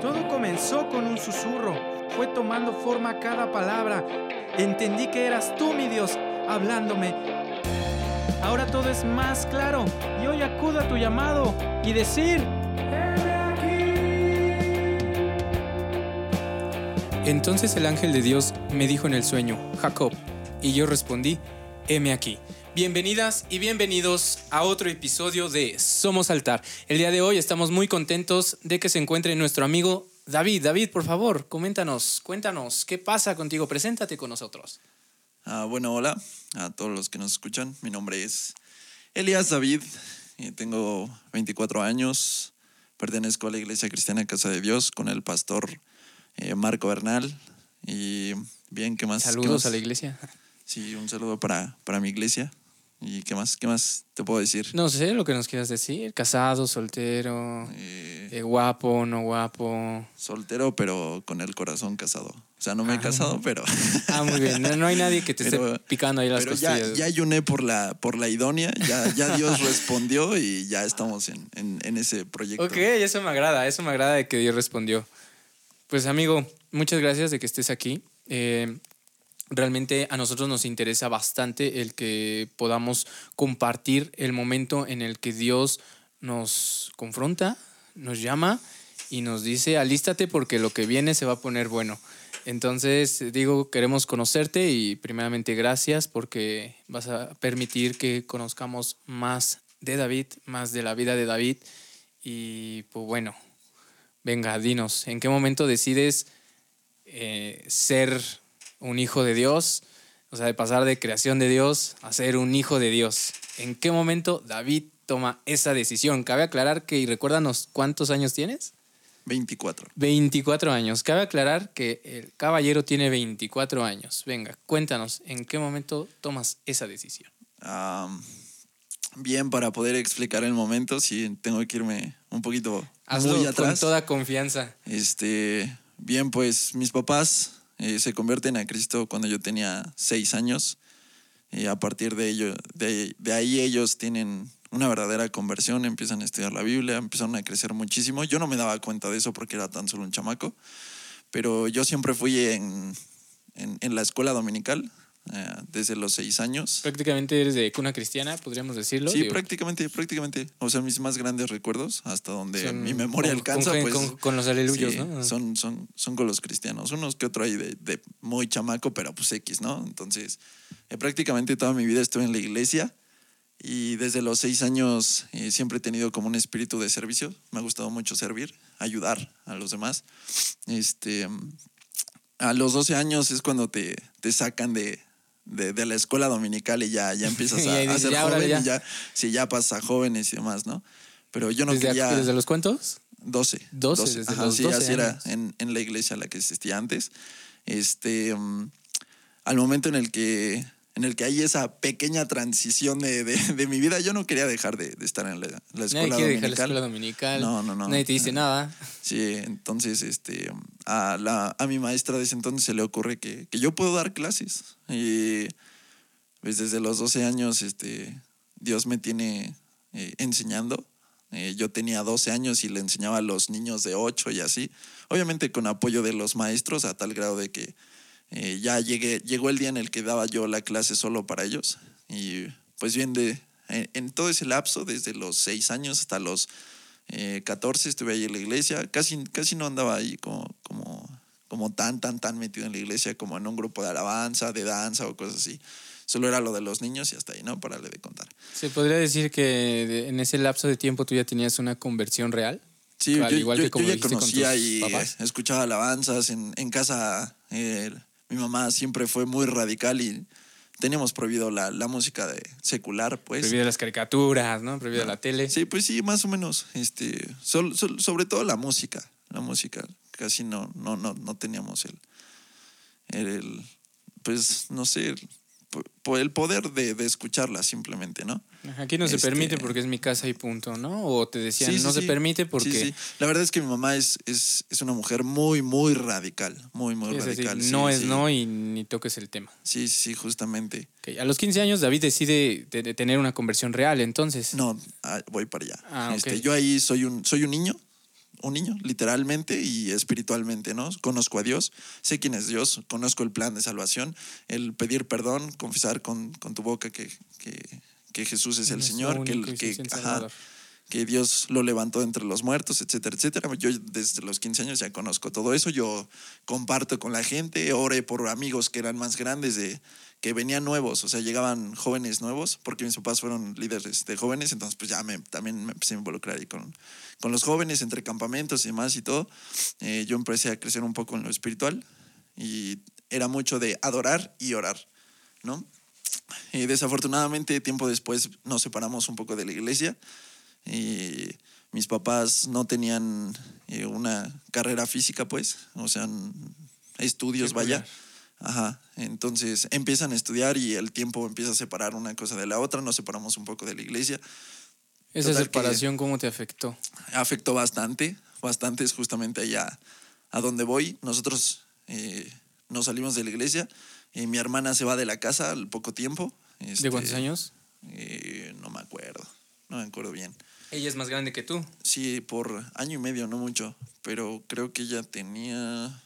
Todo comenzó con un susurro, fue tomando forma cada palabra. Entendí que eras tú, mi Dios, hablándome. Ahora todo es más claro y hoy acudo a tu llamado y decir. Entonces el ángel de Dios me dijo en el sueño, Jacob, y yo respondí, heme aquí. Bienvenidas y bienvenidos a otro episodio de Somos Altar. El día de hoy estamos muy contentos de que se encuentre nuestro amigo David. David, por favor, coméntanos, cuéntanos, ¿qué pasa contigo? Preséntate con nosotros. Ah, bueno, hola a todos los que nos escuchan. Mi nombre es Elías David y tengo 24 años. Pertenezco a la Iglesia Cristiana Casa de Dios con el pastor eh, Marco Bernal. Y bien, ¿qué más? ¿Qué Saludos más? a la iglesia. Sí, un saludo para, para mi iglesia. ¿Y qué más? ¿Qué más te puedo decir? No sé lo que nos quieras decir, casado, soltero, Eh, eh, guapo, no guapo. soltero, pero con el corazón casado. O sea, no me he Ah. casado, pero, Ah, muy bien, no, no hay nadie que te Pero- esté picando ahí las pero ya, costillas. ya ayuné por la, por la idónea. Ya, ya Dios respondió y ya estamos en, en, en ese proyecto. Ok, eso me agrada, eso me agrada de que Dios respondió. Pues amigo, muchas gracias de que estés aquí. Eh, realmente a nosotros nos interesa bastante el que podamos compartir el momento en el que Dios nos confronta, nos llama y nos dice, alístate porque lo que viene se va a poner bueno. Entonces, digo, queremos conocerte y primeramente gracias porque vas a permitir que conozcamos más de David, más de la vida de David. Y pues bueno, venga, dinos, ¿en qué momento decides eh, ser un hijo de Dios? O sea, de pasar de creación de Dios a ser un hijo de Dios. ¿En qué momento David toma esa decisión? Cabe aclarar que, y recuérdanos, ¿cuántos años tienes? 24. 24 años. Cabe aclarar que el caballero tiene 24 años. Venga, cuéntanos, ¿en qué momento tomas esa decisión? Bien, para poder explicar el momento, sí, tengo que irme un poquito Hazlo muy con atrás. toda confianza. Este, bien, pues mis papás eh, se convierten a Cristo cuando yo tenía seis años. Y a partir de ello, de, de ahí ellos tienen una verdadera conversión, empiezan a estudiar la Biblia, empezaron a crecer muchísimo. Yo no me daba cuenta de eso porque era tan solo un chamaco, pero yo siempre fui en, en, en la escuela dominical eh, desde los seis años. Prácticamente eres de cuna cristiana, podríamos decirlo. Sí, Digo, prácticamente, prácticamente. O sea, mis más grandes recuerdos, hasta donde son mi memoria con- alcanza, con, pues. con- con los aleluyos, sí, ¿no? Son, son, son con los cristianos. Unos que otro ahí de, de muy chamaco, pero pues X, ¿no? Entonces, eh, prácticamente toda mi vida estuve en la iglesia y desde los seis años eh, siempre he tenido como un espíritu de servicio. Me ha gustado mucho servir, ayudar a los demás. Este, a los 12 años es cuando te, te sacan de, de, de la escuela dominical y ya, ya empiezas a, ahí a dices, ser "Ya, joven ya". y ya, sí, ya pasas a jóvenes y demás, ¿no? Pero yo no ¿Desde, quería... ¿Desde los cuántos? 12. 12, desde Ajá, los sí, 12 así era años. en, en la iglesia a la que asistía antes. Este, mm, al momento en el que en el que hay esa pequeña transición de, de, de mi vida, yo no quería dejar de, de estar en la, escuela dominical. la escuela dominical. No, no, no. Nadie te dice nada. Sí, entonces este, a, la, a mi maestra de ese entonces se le ocurre que, que yo puedo dar clases. Y pues desde los 12 años este, Dios me tiene eh, enseñando. Eh, yo tenía 12 años y le enseñaba a los niños de 8 y así. Obviamente con apoyo de los maestros a tal grado de que eh, ya llegué, llegó el día en el que daba yo la clase solo para ellos. Y pues bien, de, en, en todo ese lapso, desde los 6 años hasta los eh, 14 estuve ahí en la iglesia. Casi, casi no andaba ahí como, como, como tan, tan, tan metido en la iglesia como en un grupo de alabanza, de danza o cosas así. Solo era lo de los niños y hasta ahí, ¿no? Para de contar. ¿Se podría decir que en ese lapso de tiempo tú ya tenías una conversión real? Sí, Al yo, igual yo- que como yo ya con conocía tus y papás. eh, escuchaba alabanzas. En, en casa eh, mi mamá siempre fue muy radical y teníamos prohibido la, la música de secular, pues. Prohibida las caricaturas, ¿no? Prohibida la tele. Sí, pues sí, más o menos. Este, sol- sol- sobre todo la música. La música. Casi no, no, no, no teníamos el, el, pues, no sé, el, po- el poder de, de escucharla simplemente, ¿no? Aquí no se Este- permite porque es mi casa y punto, ¿no? O te decían, Sí, sí, no se permite porque Sí, sí. La verdad es que mi mamá es, es, es una mujer muy, muy radical. Muy, muy radical. sí, no es sí. no y ni toques el tema. Sí, sí, justamente. A los 15 años David decide de- de tener una conversión real, entonces. No, ah, voy para allá. Ah. Este, yo ahí soy un, soy un niño. Un niño, literalmente y espiritualmente, ¿no? Conozco a Dios, sé quién es Dios, conozco el plan de salvación, el pedir perdón, confesar con, con tu boca que, que, que Jesús es el Señor, que, que, ajá. Que Dios lo levantó entre los muertos, etcétera, etcétera. Yo desde los 15 años ya conozco todo eso, yo comparto con la gente, oré por amigos que eran más grandes, de, que venían nuevos, o sea, llegaban jóvenes nuevos, porque mis papás fueron líderes de jóvenes, entonces pues ya me, también me empecé a involucrar con, con los jóvenes, entre campamentos y demás y todo. Eh, yo empecé a crecer un poco en lo espiritual y era mucho de adorar y orar, ¿no? Y desafortunadamente, tiempo después nos separamos un poco de la iglesia. Y mis papás no tenían eh, una carrera física, pues, o sea, estudios, vaya. Ajá. Entonces empiezan a estudiar y el tiempo empieza a separar una cosa de la otra. Nos separamos un poco de la iglesia. Esa Total separación, ¿cómo te afectó? Afectó bastante, bastante es justamente allá a donde voy. Nosotros eh, nos salimos de la iglesia y mi hermana se va de la casa al poco tiempo. ¿De Este, cuántos años? eh, no me acuerdo, no me acuerdo bien. Ella es más grande que tú. Sí, por año y medio, no mucho, pero creo que ella tenía...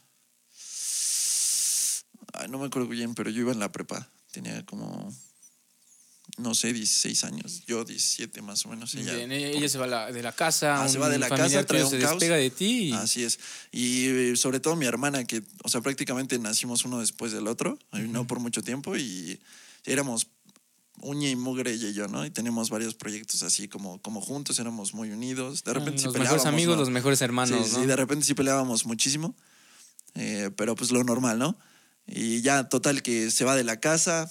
Ay, no me acuerdo bien, pero yo iba en la prepa. Tenía como, no sé, 16 años. Yo 17 más o menos. Ella, Bien, ella, ella se va la- de la casa. Ah, se va de la casa, trae un se caos. despega de ti. y- Así es. Y eh, sobre todo mi hermana, que, o sea, prácticamente nacimos uno después del otro, no por mucho tiempo, y éramos uña y mugre ella y yo, ¿no? Y teníamos varios proyectos así como, como juntos, éramos muy unidos. De repente sí los mejores peleábamos, amigos, ¿no? los mejores hermanos, sí, ¿no? sí, de repente sí peleábamos muchísimo, eh, pero pues lo normal, ¿no? Y ya, total, que se va de la casa,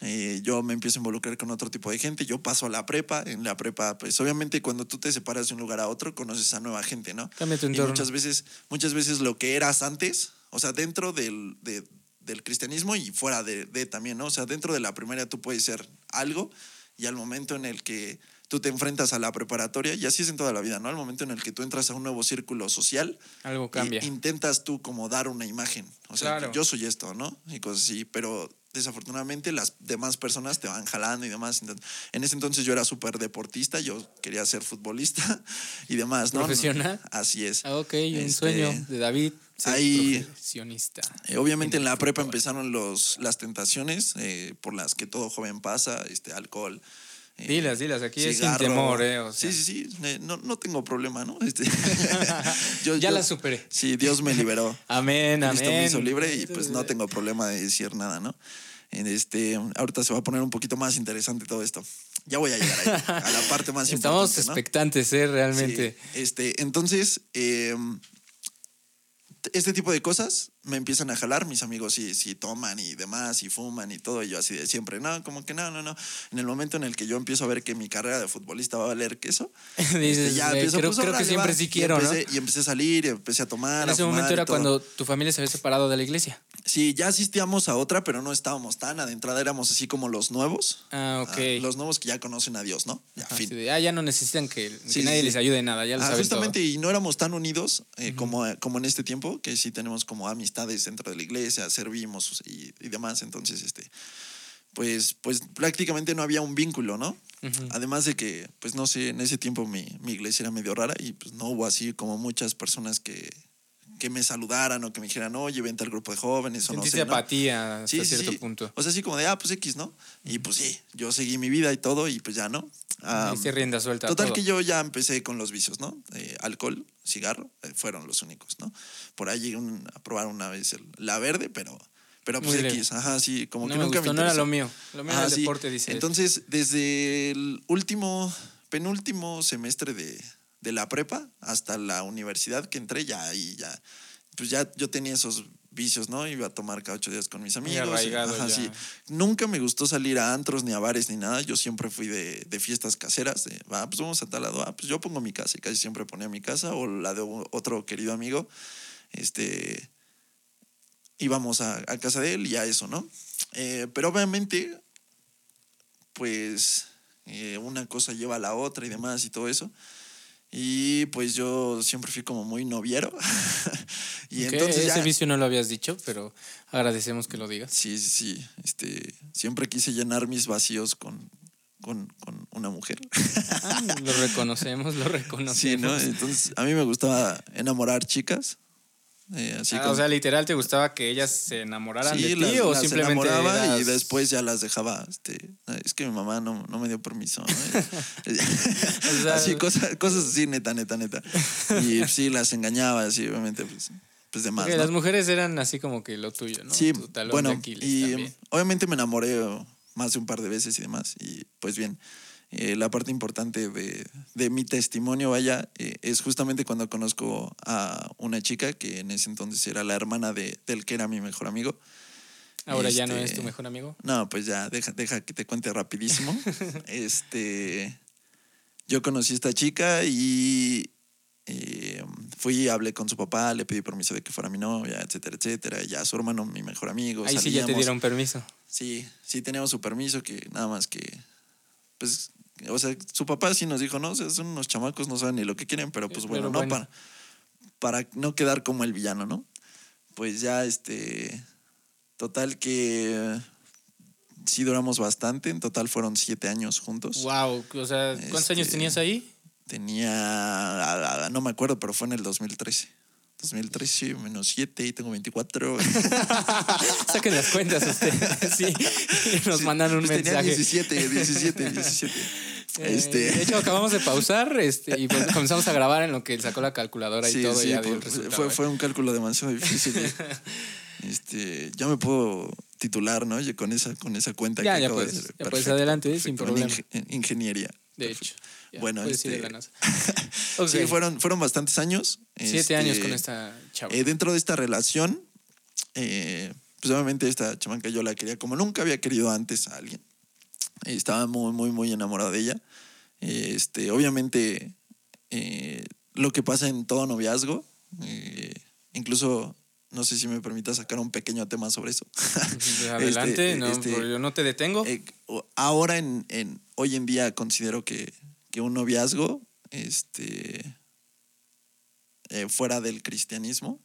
eh, yo me empiezo a involucrar con otro tipo de gente, yo paso a la prepa, en la prepa, pues obviamente cuando tú te separas de un lugar a otro, conoces a nueva gente, ¿no? Cambia tu Y entorno. muchas veces, muchas veces lo que eras antes, o sea, dentro del, de- del cristianismo y fuera de, de también, ¿no? O sea, dentro de la primaria tú puedes ser algo y al momento en el que tú te enfrentas a la preparatoria, y así es en toda la vida, ¿no? Al momento en el que tú entras a un nuevo círculo social, Algo cambia. intentas tú como dar una imagen. O sea, Claro. yo soy esto, ¿no? Y cosas así, pero desafortunadamente las demás personas te van jalando y demás. Entonces, en ese entonces yo era súper deportista, yo quería ser futbolista y demás, ¿no? ¿Profesional? Así es. Ah, ok, un Este, sueño de David. ser ahí- profesionista. Eh, obviamente en la el prepa empezaron los, las tentaciones eh, por las que todo joven pasa, este, alcohol. Eh, Dilas, dilas, aquí es sin temor, ¿eh? O sea. Sí, sí, sí, no, no tengo problema, ¿no? Este, yo- Ya yo- la superé. Sí, Dios me liberó. Amén, Cristo amén. me hizo libre y pues no tengo problema de decir nada, ¿no? Este, ahorita se va a poner un poquito más interesante todo esto. Ya voy a llegar ahí, a la parte más Estamos importante, ¿no? expectantes, ¿eh? Realmente. Sí, este, entonces, eh, este tipo de cosas me empiezan a jalar. Mis amigos sí, sí toman y demás, y fuman y todo. Y yo así de siempre, no, como que no, no, no. En el momento en el que yo empiezo a ver que mi carrera de futbolista va a valer queso, Dices, este, ya "Güey, empiezo, creo, pues, creo que siempre va". sí Y quiero, ¿no? empecé- Y empecé a salir, y empecé a tomar. En a ese fumar momento y era cuando tu familia se había separado de la iglesia. Sí, ya asistíamos a otra, pero no estábamos tan adentrada. Éramos así como los nuevos. Ah, ok. Ah, los nuevos que ya conocen a Dios, ¿no? Ya, Ajá, fin. de, ah, ya no necesitan que, que Sí, nadie sí, les sí. ayude en nada, ya lo Ah, saben justamente, todo. y no éramos tan unidos eh, como, como en este tiempo, que sí tenemos como amistades dentro de la iglesia, servimos y, y demás. Entonces, este, pues, pues prácticamente no había un vínculo, ¿no? Además de que, pues no sé, en ese tiempo mi, mi iglesia era medio rara y pues no hubo así como muchas personas que, que me saludaran o que me dijeran, oye, vente al grupo de jóvenes o no sé, ¿no? apatía hasta Sí, sí, cierto sí. punto. O sea, así como de, ah, pues X, ¿no? Y pues sí, yo seguí mi vida y todo y pues ya, ¿no? Ah, Diste rienda suelta Total todo. que yo ya empecé con los vicios, ¿no? Eh, alcohol, cigarro, eh, fueron los únicos, ¿no? Por ahí llegué un- a probar una vez el- la verde, pero, pero pues. X, ajá, sí, como no que me nunca gustó, me no era lo mío. Lo mío Ajá, era el sí. deporte, dice. Entonces, desde el último, penúltimo semestre de, de la prepa hasta la universidad que entré, ya ahí ya, pues ya yo tenía esos vicios, ¿no? Iba a tomar cada ocho días con mis amigos. arraigado Ajá, ya. sí. Nunca me gustó salir a antros, ni a bares, ni nada. Yo siempre fui de, de fiestas caseras. De, ah, pues vamos a tal lado. Ah, pues yo pongo mi casa. Y casi siempre ponía mi casa o la de otro querido amigo. Este. Íbamos a, a casa de él y a eso, ¿no? Eh, pero obviamente, pues eh, una cosa lleva a la otra y demás y todo eso. Y pues yo siempre fui como muy noviero. y entonces ya, Ese vicio no lo habías dicho, pero agradecemos que lo digas. Sí, sí, sí. Este, siempre quise llenar mis vacíos con, con, con una mujer. Ah, lo reconocemos, lo reconocemos. Sí, ¿no? Entonces, a mí me gustaba enamorar chicas. Eh, así Ah, como- O sea, literal, ¿te gustaba que ellas se enamoraran Sí, de ti las, o las simplemente enamoraba y después ya las dejaba. Este, es que mi mamá no, no me dio permiso. ¿no? sea- así, cosas, cosas así, neta, neta, neta. Y sí, las engañaba, así, obviamente, pues, pues de más. Porque ¿no? las mujeres eran así como que lo tuyo, ¿no? Sí, Tu talón bueno, de y también. obviamente me enamoré más de un par de veces y demás. Y pues bien, eh, la parte importante de, de mi testimonio, vaya, eh, es justamente cuando conozco a una chica que en ese entonces era la hermana de, del que era mi mejor amigo. Ahora ya no este, es tu mejor amigo. No, pues ya, deja, deja que te cuente rapidísimo. este, yo conocí a esta chica y eh, fui, hablé con su papá, le pedí permiso de que fuera mi novia, etcétera, etcétera. Ya su hermano, mi mejor amigo. Ahí sí ya te dieron permiso. Sí, sí teníamos su permiso, que nada más que, pues, o sea, su papá sí nos dijo, no, o sea, son unos chamacos, no saben ni lo que quieren, pero pues bueno, pero no, bueno. Para, para no quedar como el villano, ¿no? Pues ya, este, total que sí duramos bastante, en total fueron siete años juntos. Wow, o sea, ¿cuántos Este, años tenías ahí? Tenía, no me acuerdo, pero fue en el 2013. 2013 menos 7 y tengo 24. Saquen las cuentas ustedes, sí. Y nos mandan un Pues tenía mensaje. 17, 17, 17. Eh, Este. De hecho, acabamos de pausar este, y pues comenzamos a grabar en lo que sacó la calculadora y Sí, todo. sí, y ya el pues, fue, ¿eh? fue un cálculo demasiado difícil. y, este, ya me puedo titular, ¿no? Ya con esa, con esa cuenta Ya, que ya acabo de puedes, hacer. ya puedes, adelante, sin perfecto. En problema. inge- en ingeniería. De Perfecto. hecho. Ya, Bueno, ir de este- la NASA. Ok. Sí, fueron, fueron bastantes años. Siete Este, años con esta chava. eh, dentro de esta relación, eh, pues obviamente esta chamanca yo la quería como nunca había querido antes a alguien. Estaba muy, muy, muy enamorado de ella. Este, obviamente, eh, lo que pasa en todo noviazgo, eh, incluso, no sé si me permita sacar un pequeño tema sobre eso. Adelante, Este, no, este, yo no te detengo. Eh, ahora, en, en- hoy en día, considero que, que un noviazgo, este, eh, fuera del cristianismo,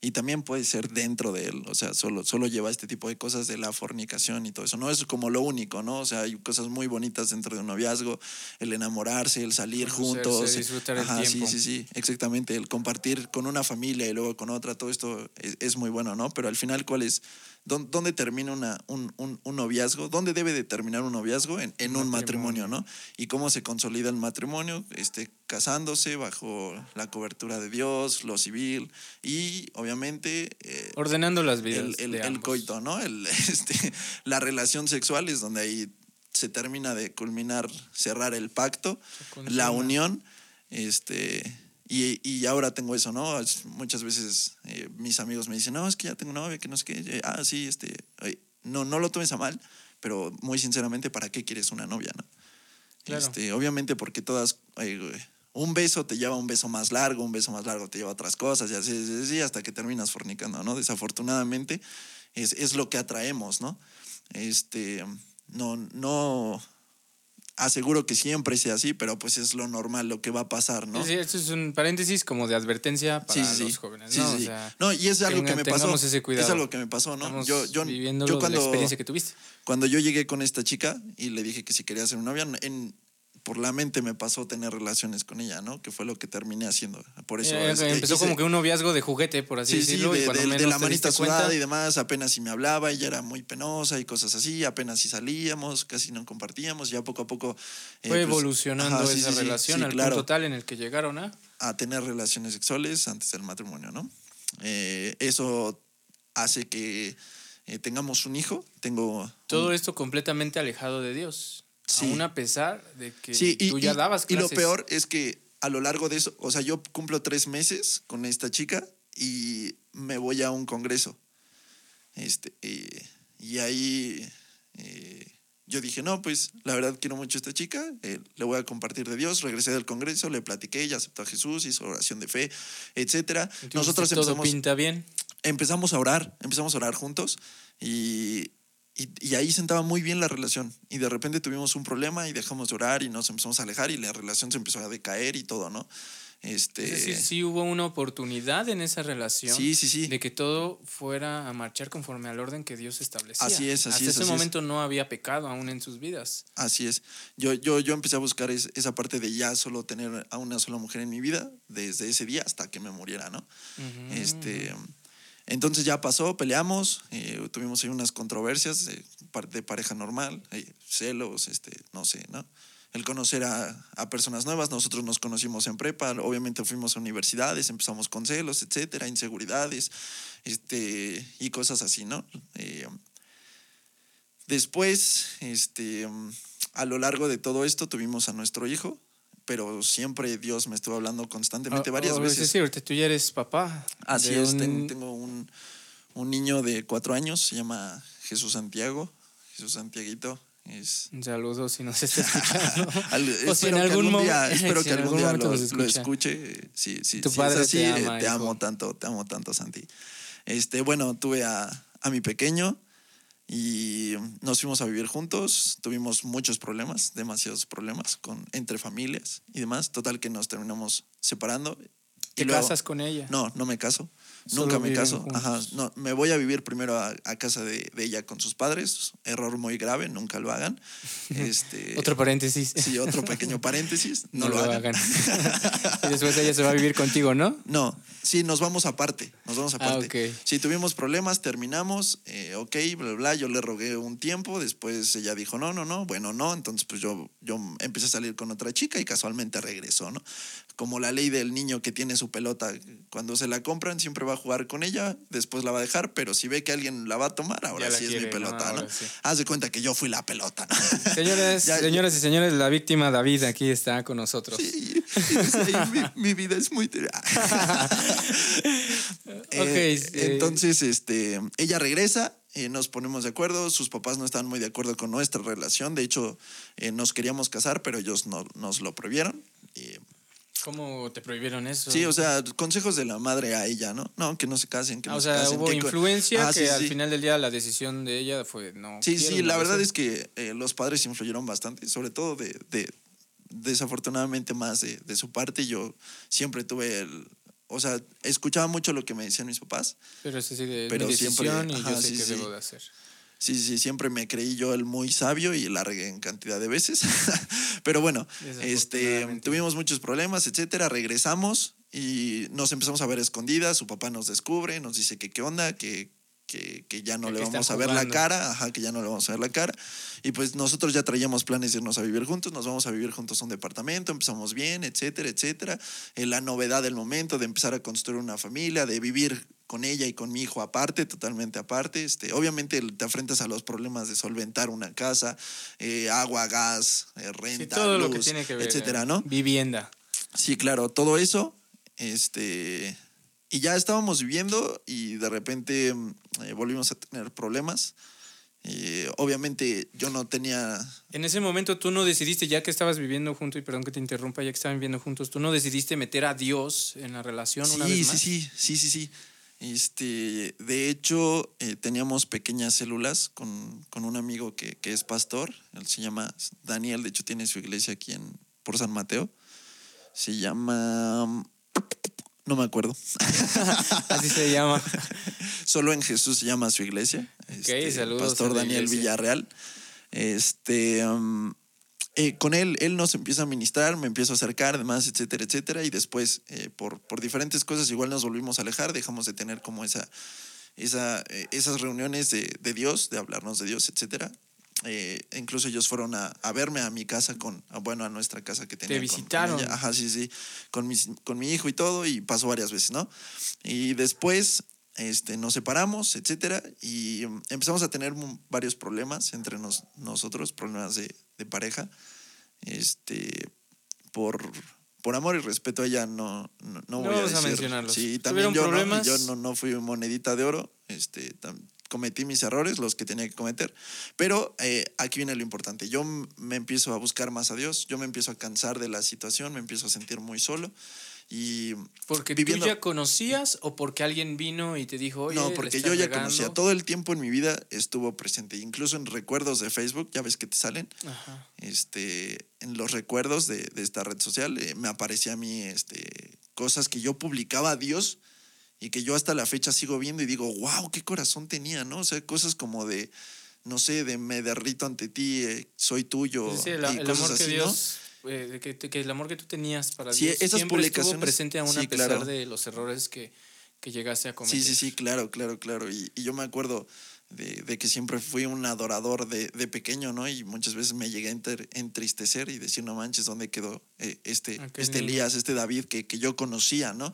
y también puede ser dentro de él, o sea, solo, solo lleva este tipo de cosas de la fornicación y todo eso. No es como lo único, ¿no? O sea, hay cosas muy bonitas dentro de un noviazgo, el enamorarse, el salir juntos. disfrutar el Ajá, tiempo. Sí, sí, sí, exactamente. El compartir con una familia y luego con otra, todo esto es, es muy bueno, ¿no? Pero al final, ¿cuál es? ¿Dónde, dónde termina una, un, un- un noviazgo? ¿Dónde debe de terminar un noviazgo? En, en un Matrimonio. matrimonio, ¿no? ¿Y cómo se consolida el matrimonio? Este, casándose bajo la cobertura de Dios, lo civil y obviamente eh, Ordenando las vidas. el, el- de el ambos. coito, ¿no? El, este, la relación sexual es donde ahí se termina de culminar, cerrar el pacto, la unión, este, y, y ahora tengo eso, ¿no? Muchas veces eh, mis amigos me dicen, no, es que ya tengo novia, que no sé qué, Eh, ah, sí, este, eh, no, no lo tomes a mal, pero muy sinceramente, ¿para qué quieres una novia, no? Claro. Este, obviamente porque todas, un beso te lleva a un beso más largo, un beso más largo te lleva a otras cosas, y así, así, así, hasta que terminas fornicando, ¿no? Desafortunadamente es, es lo que atraemos, ¿no? Este, no, no aseguro que siempre sea así, pero pues es lo normal, lo que va a pasar, ¿no? Sí, esto es un paréntesis como de advertencia para Sí, sí, los jóvenes, Sí, ¿no? sí, O sí. sea, no, y es algo que me pasó. ese. Es algo que me pasó, ¿no? estamos yo, yo, yo cuando, la experiencia que tuviste. cuando yo llegué con esta chica y le dije que si quería ser novia, en, por la mente me pasó tener relaciones con ella, ¿no? Que fue lo que terminé haciendo. Por eso Eh, es que empezó como que un noviazgo de juguete, por así Sí, sí, decirlo, de, y de- de menos la te manita sudada cuenta, y demás, apenas si me hablaba, ella era muy penosa y cosas así, apenas si salíamos, casi no compartíamos, ya poco a poco... eh, fue pues, evolucionando ajá, esa sí, relación al claro, punto tal en el que llegaron a... a tener relaciones sexuales antes del matrimonio, ¿no? Eh, eso hace que tengamos un hijo, tengo... Todo un- esto completamente alejado de Dios. Sí. Aún a pesar de que Sí, y, tú ya y- dabas y lo clases. peor es que a lo largo de eso, o sea, yo cumplo tres meses con esta chica y me voy a un congreso. Este, eh, y ahí eh, yo dije, no, pues la verdad quiero mucho a esta chica, eh, le voy a compartir de Dios. Regresé del congreso, le platiqué, ella aceptó a Jesús, hizo oración de fe. Entonces, Nosotros todo empezamos, pinta bien. empezamos a orar, empezamos a orar juntos y, y, y ahí sentaba muy bien la relación. Y de repente tuvimos un problema y dejamos de orar y nos empezamos a alejar y la relación se empezó a decaer y todo, ¿no? Este, Es decir, sí hubo una oportunidad en esa relación. Sí, sí, sí. De que todo fuera a marchar conforme al orden que Dios establecía. Así es, así Hasta es, ese así es. momento no había pecado aún en sus vidas. Así es. Yo, yo, yo empecé a buscar es- esa parte de ya solo tener a una sola mujer en mi vida desde ese día hasta que me muriera, ¿no? Ujú. Este, entonces ya pasó, peleamos, eh, tuvimos ahí unas controversias de, par- de pareja normal, eh, celos, este, no sé, ¿no? El conocer a, a personas nuevas, nosotros nos conocimos en prepa, obviamente fuimos a universidades, empezamos con celos, etcétera, inseguridades, este, y cosas así, ¿no? Eh, después, este, a lo largo de todo esto tuvimos a nuestro hijo, pero siempre Dios me estuvo hablando constantemente Ah, varias oh, veces. Es decir, ahorita tú ya eres papá. Así es, ten- un- tengo un, un niño de cuatro años, se llama Jesús Santiago, Jesús Santiaguito. Es, Un saludo si nos está escuchando. Al- o si en espero que algún, algún día, espero si que algún día lo, lo escuche. Sí, sí, Tu si padre es así, te eh, ama, te amo tanto, te amo tanto, Santi. Este, bueno, tuve a, a mi pequeño y nos fuimos a vivir juntos. Tuvimos muchos problemas, demasiados problemas con, entre familias y demás. Total que nos terminamos separando. ¿Te Y luego- casas con ella? no, no me caso. Nunca me caso. juntos. Ajá. No, me voy a vivir primero a, a casa de, de ella con sus padres. Error muy grave, nunca lo hagan. Este, Otro paréntesis. Sí, otro pequeño paréntesis. No, No, lo, lo hagan. hagan. y después ella se va a vivir contigo, ¿no? No, sí, nos vamos aparte. Nos vamos aparte. Ah. Sí, tuvimos problemas, terminamos. eh, ok, bla, bla, bla. Yo le rogué un tiempo. Después ella dijo, no, no, no. Bueno, no. Entonces, pues yo, yo empecé a salir con otra chica y casualmente regresó, ¿no? Como la ley del niño que tiene su pelota. Cuando se la compran, siempre va jugar con ella. Después la va a dejar. Pero si ve que alguien la va a tomar, ahora sí es mi pelota, ¿no? Sí. Haz de cuenta que yo fui la pelota, ¿no? Señores, Ya- señoras y señores, la víctima David aquí está con nosotros. Sí, mi, mi vida es muy... Eh, Ok, sí. Entonces, este, ella regresa, eh, nos ponemos de acuerdo, sus papás no estaban muy de acuerdo con nuestra relación, de hecho, eh, nos queríamos casar, pero ellos no, nos lo prohibieron. ¿Cómo te prohibieron eso? sí, o sea, consejos de la madre a ella, ¿no? No, que no se casen, que Ah, no o se sea, casen. hubo que influencia Ah, que sí, al sí. final del día la decisión de ella fue no. Sí, quiero, sí, la no verdad es que eh, los padres influyeron bastante, sobre todo de, de- desafortunadamente más de, de su parte. Yo siempre tuve el, o sea, escuchaba mucho lo que me decían mis papás. Pero es así de pero mi siempre- decisión y ajá, yo sé sí, qué debo de hacer. Sí, sí, siempre me creí yo el muy sabio y la regué en cantidad de veces. Pero bueno, este, tuvimos muchos problemas, etcétera. Regresamos y nos empezamos a ver escondidas. Su papá nos descubre, nos dice que qué onda, que, que, que ya no Que le vamos a ver la cara, ajá, que ya no le vamos a ver la cara. Y pues nosotros ya traíamos planes de irnos a vivir juntos, nos vamos a vivir juntos a un departamento, empezamos bien, etcétera, etcétera. Eh, la novedad del momento de empezar a construir una familia, de vivir con ella y con mi hijo aparte, totalmente aparte. Este, obviamente te enfrentas a los problemas de solventar una casa, eh, agua, gas, eh, Sí, renta, todo lo que luz, tiene que ver. etcétera, eh, ¿no? Vivienda. Sí, claro, todo eso. Este, y ya estábamos viviendo y de repente mm, eh, volvimos a tener problemas. Y obviamente yo no tenía. En ese momento tú no decidiste, ya que estabas viviendo juntos, y perdón que te interrumpa, ya que estaban viviendo juntos, tú no decidiste meter a Dios en la relación una Sí, vez sí, más. sí, sí, sí, sí. Este, de hecho, eh, teníamos pequeñas células con, con un amigo que, que es pastor. Él se llama Daniel, de hecho tiene su iglesia aquí en, por San Mateo. Se llama. No me acuerdo. Así se llama. Solo en Jesús se llama su iglesia. Este, saludos Pastor Daniel. Villarreal. Este, um, eh, con él, él nos empieza a ministrar, me empiezo a acercar, demás, etcétera, etcétera. Y después, eh, por, por diferentes cosas, igual nos volvimos a alejar, dejamos de tener como esa, esa, eh, esas reuniones de, de Dios, de hablarnos de Dios, etcétera. Incluso ellos fueron a, a verme a mi casa con, a, bueno, a nuestra casa que tenía. con- con visitaron. ella. Ajá, sí, sí, con, mis- con mi hijo y todo, y pasó varias veces, ¿no? Y después este, nos separamos, etcétera, y mm, empezamos a tener varios problemas entre nos- nosotros, problemas de, de pareja. Este, por, por amor y respeto a ella, no, no, no voy a vamos a decir. mencionarlos. Sí, también ¿Tuvieron yo, no, yo no, no fui monedita de oro, este, tam- cometí mis errores, los que tenía que cometer, pero eh, aquí viene lo importante, yo me empiezo a buscar más a Dios, yo me empiezo a cansar de la situación, me empiezo a sentir muy solo y ¿Porque viviendo- tú ya conocías o porque alguien vino y te dijo, oye, no, porque yo ya regando"? conocía, todo el tiempo en mi vida estuvo presente, incluso en recuerdos de Facebook, ya ves que te salen, Ajá. este, en los recuerdos de, de esta red social, eh, me aparecía a mí este, cosas que yo publicaba a Dios y que yo hasta la fecha sigo viendo y digo, wow, qué corazón tenía, ¿no? O sea, cosas como de, no sé, de me derrito ante ti, eh, soy tuyo. Sí, el, y el cosas amor que así, Dios, eh, que, que el amor que tú tenías para Sí, Dios esas siempre estuvo presente aún sí, a pesar claro. de los errores que, que llegaste a cometer. Sí, sí, sí, claro, claro, claro. Y, y yo me acuerdo de, de que siempre fui un adorador de, de pequeño, ¿no? Y muchas veces me llegué a enter- entristecer y decir, no manches, ¿dónde quedó eh, este, Aquel este. Elías, este David que, que yo conocía, ¿no?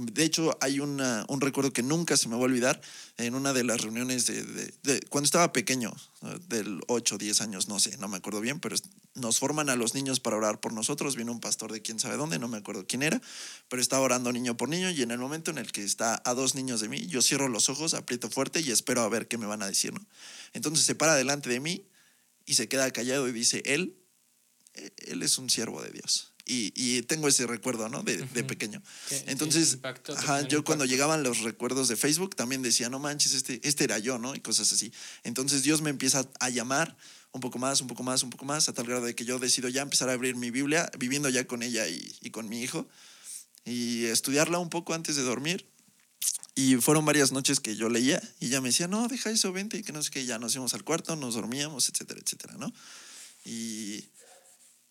De hecho, hay un recuerdo que nunca se me va a olvidar en una de las reuniones de, cuando estaba pequeño, del 8, 10 años, no sé, no me acuerdo bien, pero nos forman a los niños para orar por nosotros. Vino un pastor de quién sabe dónde, no me acuerdo quién era, pero estaba orando niño por niño y en el momento en el que está a dos niños de mí, yo cierro los ojos, aprieto fuerte y espero a ver qué me van a decir, ¿no? Entonces se para delante de mí y se queda callado y dice, él, eh, él es un siervo de Dios. Y, y tengo ese recuerdo, ¿no? De, de pequeño. Que- que Entonces, ajá, yo cuando llegaban los recuerdos de Facebook también decía, no manches, este, este era yo, ¿no? Y cosas así. Entonces Dios me empieza a llamar un poco más, un poco más, un poco más, a tal grado de que yo decido ya empezar a abrir mi Biblia, viviendo ya con ella y, y con mi hijo, y estudiarla un poco antes de dormir. Y fueron varias noches que yo leía y ella me decía, no, deja eso, vente, y que no sé qué, ya nos íbamos al cuarto, nos dormíamos, etcétera, etcétera, ¿no? Y,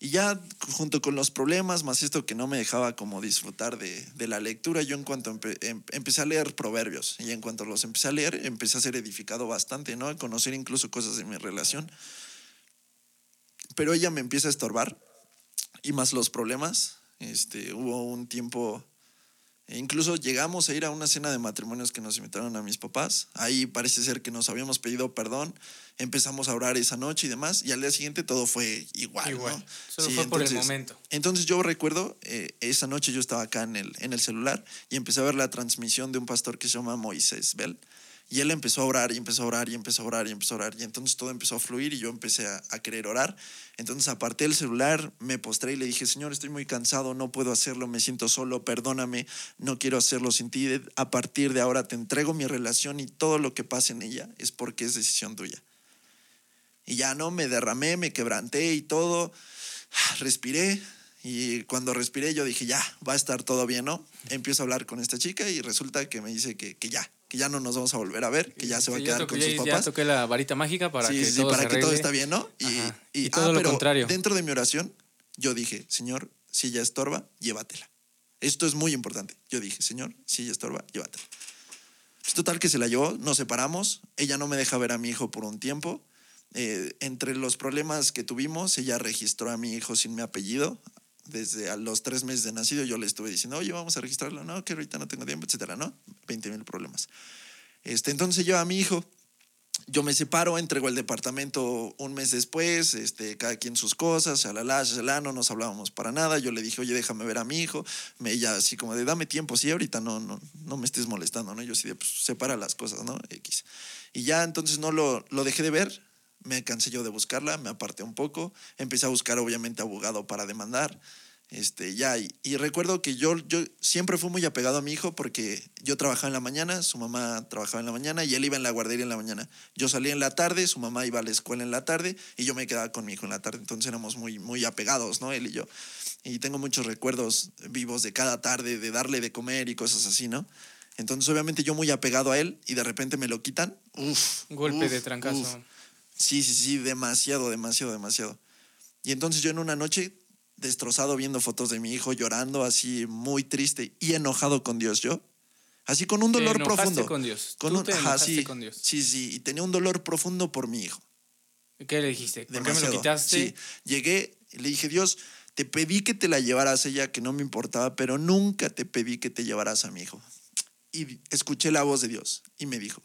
y ya junto con los problemas, más esto que no me dejaba como disfrutar de, de la lectura, yo en cuanto empe- em- empecé a leer proverbios y en cuanto los empecé a leer, empecé a ser edificado bastante, ¿no? A conocer incluso cosas de mi relación. Pero ella me empieza a estorbar y más los problemas. Este, hubo un tiempo, e incluso llegamos a ir a una cena de matrimonios que nos invitaron a mis papás. Ahí parece ser que nos habíamos pedido perdón, empezamos a orar esa noche y demás, y al día siguiente todo fue igual. Igual. ¿no? Solo Sí, fue por el entonces- momento. Entonces yo recuerdo, eh, esa noche yo estaba acá en el, en el celular y empecé a ver la transmisión de un pastor que se llama Moisés Bell. Y él empezó a orar y empezó a orar y empezó a orar y empezó a orar. Y entonces todo empezó a fluir y yo empecé a, querer orar. Entonces aparté el celular, me postré y le dije, Señor, estoy muy cansado, no puedo hacerlo, me siento solo, perdóname, no quiero hacerlo sin ti. A partir de ahora te entrego mi relación y todo lo que pase en ella es porque es decisión tuya. Y ya no, me derramé, me quebranté y todo. Respiré. Y cuando respiré yo dije, ya, va a estar todo bien, ¿no? Empiezo a hablar con esta chica y resulta que me dice que, que ya, que ya no nos vamos a volver a ver, que ya se va a Sí, quedar toqué- con ya- sus Ya papás. toqué la varita mágica para sí, que sí, todo para se que todo está bien, ¿no? Y, y- Y todo ah, lo pero contrario. Dentro de mi oración, yo dije, Señor, si ella estorba, llévatela. Esto es muy importante. Yo dije, Señor, si ella estorba, llévatela. Pues total que se la llevó, nos separamos, ella no me deja ver a mi hijo por un tiempo. Eh, entre los problemas que tuvimos, ella registró a mi hijo sin mi apellido. Desde a los tres meses de nacido yo le estuve diciendo, oye, vamos a registrarlo. No, que ahorita no tengo tiempo, etcétera, ¿no? 20 mil problemas. Este, entonces yo a mi hijo, yo me separo, entrego el departamento un mes después, este, cada quien sus cosas, shalala, shalala, no nos hablábamos para nada. Yo le dije, oye, déjame ver a mi hijo. Me, ella así como de, dame tiempo, sí, ahorita no, no, no me estés molestando, ¿no? Yo así de, pues, separa las cosas, ¿no? X. Y ya entonces no lo, lo dejé de ver, me cansé yo de buscarla, me aparté un poco, empecé a buscar obviamente abogado para demandar. Este, ya, y, y recuerdo que yo, yo siempre fui muy apegado a mi hijo porque yo trabajaba en la mañana, su mamá trabajaba en la mañana y él iba en la guardería en la mañana. Yo salía en la tarde, su mamá iba a la escuela en la tarde y yo me quedaba con mi hijo en la tarde. Entonces éramos muy, muy apegados, ¿no? Él y yo. Y tengo muchos recuerdos vivos de cada tarde, de darle de comer y cosas así, ¿no? Entonces obviamente yo muy apegado a él y de repente me lo quitan. Uf, golpe uf, de trancazo. uf. Sí, sí, sí, demasiado, demasiado, demasiado. Y entonces yo en una noche destrozado viendo fotos de mi hijo llorando así muy triste y enojado con Dios yo. Así con un dolor profundo. con Dios. Con Tú un, te ajá, enojaste sí, con Dios. Sí, sí, y tenía un dolor profundo por mi hijo. ¿Qué le dijiste? ¿Por qué me lo quitaste? Sí, llegué le dije, Dios, te pedí que te la llevaras ella, que no me importaba, pero nunca te pedí que te llevaras a mi hijo. Y escuché la voz de Dios y me dijo,